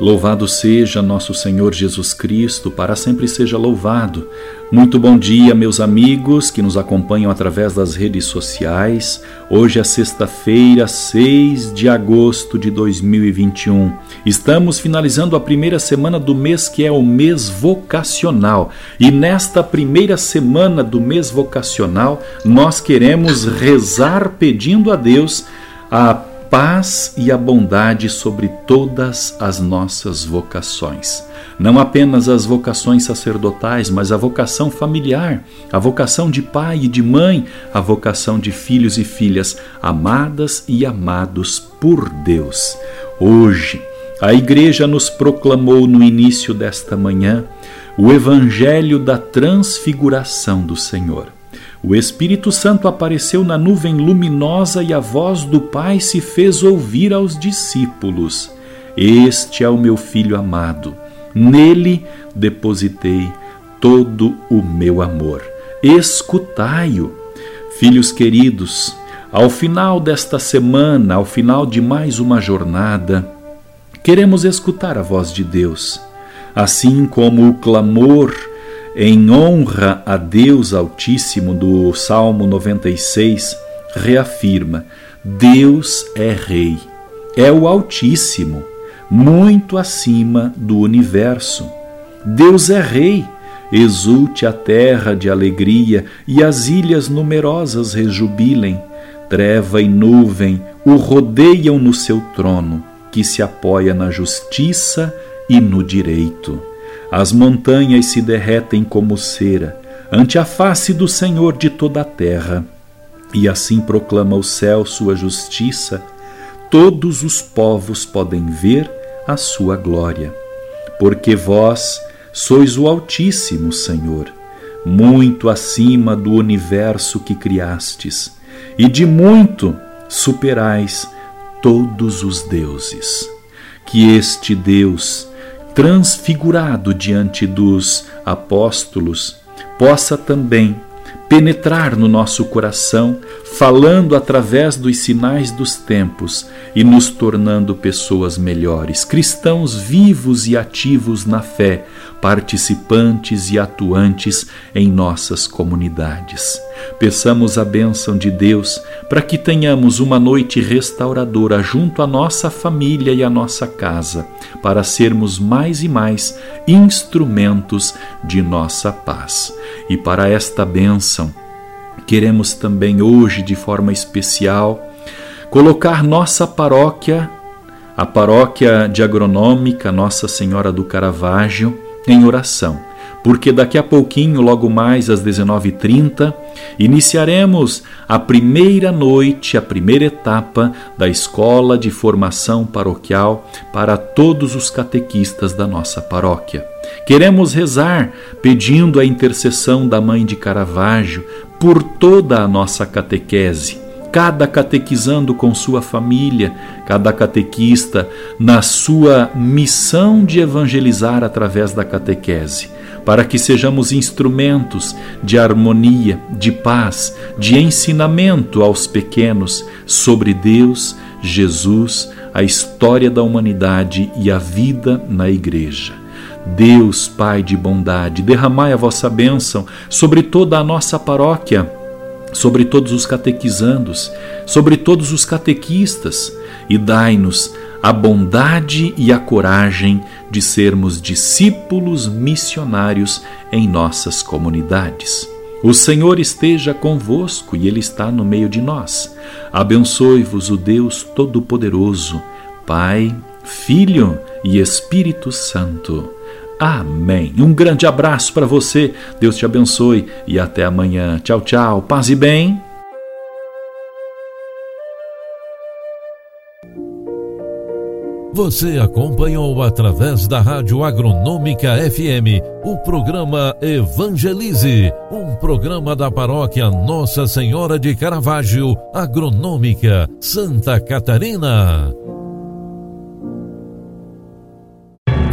Louvado seja nosso Senhor Jesus Cristo, para sempre seja louvado. Muito bom dia, meus amigos que nos acompanham através das redes sociais. Hoje é sexta-feira, 6 de agosto de 2021. Estamos finalizando a primeira semana do mês que é o mês vocacional. E nesta primeira semana do mês vocacional, nós queremos rezar pedindo a Deus a paz e a bondade sobre todas as nossas vocações. Não apenas as vocações sacerdotais, mas a vocação familiar, a vocação de pai e de mãe, a vocação de filhos e filhas amadas e amados por Deus. Hoje, a Igreja nos proclamou no início desta manhã o Evangelho da Transfiguração do Senhor. O Espírito Santo apareceu na nuvem luminosa e a voz do Pai se fez ouvir aos discípulos: Este é o meu filho amado, nele depositei todo o meu amor. Escutai-o. Filhos queridos, ao final desta semana, ao final de mais uma jornada, queremos escutar a voz de Deus, assim como o clamor em honra a Deus Altíssimo do Salmo 96, reafirma: Deus é Rei, é o Altíssimo, muito acima do universo. Deus é Rei, exulte a terra de alegria e as ilhas numerosas rejubilem. Treva e nuvem o rodeiam no seu trono, que se apoia na justiça e no direito. As montanhas se derretem como cera ante a face do Senhor de toda a terra. E assim proclama o céu sua justiça, todos os povos podem ver a sua glória. Porque vós sois o Altíssimo, Senhor, muito acima do universo que criastes, e de muito superais todos os deuses. Que este Deus, transfigurado diante dos apóstolos, possa também penetrar no nosso coração, falando através dos sinais dos tempos e nos tornando pessoas melhores, cristãos vivos e ativos na fé, participantes e atuantes em nossas comunidades. Peçamos a bênção de Deus para que tenhamos uma noite restauradora junto à nossa família e à nossa casa, para sermos mais e mais instrumentos de nossa paz. E para esta bênção, queremos também hoje, de forma especial, colocar nossa paróquia, a paróquia de agronômica Nossa Senhora do Caravaggio, em oração, porque daqui a pouquinho, logo mais às 19h30, iniciaremos a primeira noite, a primeira etapa da Escola de Formação Paroquial para todos os catequistas da nossa paróquia. Queremos rezar pedindo a intercessão da Mãe de Caravaggio por toda a nossa catequese cada catequizando com sua família, cada catequista na sua missão de evangelizar através da catequese, para que sejamos instrumentos de harmonia, de paz, de ensinamento aos pequenos sobre Deus, Jesus, a história da humanidade e a vida na Igreja. Deus, Pai de bondade, derramai a vossa bênção sobre toda a nossa paróquia sobre todos os catequizandos, sobre todos os catequistas, e dai-nos a bondade e a coragem de sermos discípulos missionários em nossas comunidades. O Senhor esteja convosco e Ele está no meio de nós. Abençoe-vos o Deus Todo-Poderoso, Pai, Filho e Espírito Santo. Amém. Um grande abraço para você. Deus te abençoe e até amanhã. Tchau, tchau. Paz e bem. Você acompanhou através da Rádio Agronômica FM o programa Evangelize, um programa da paróquia Nossa Senhora de Caravaggio, Agronômica, Santa Catarina.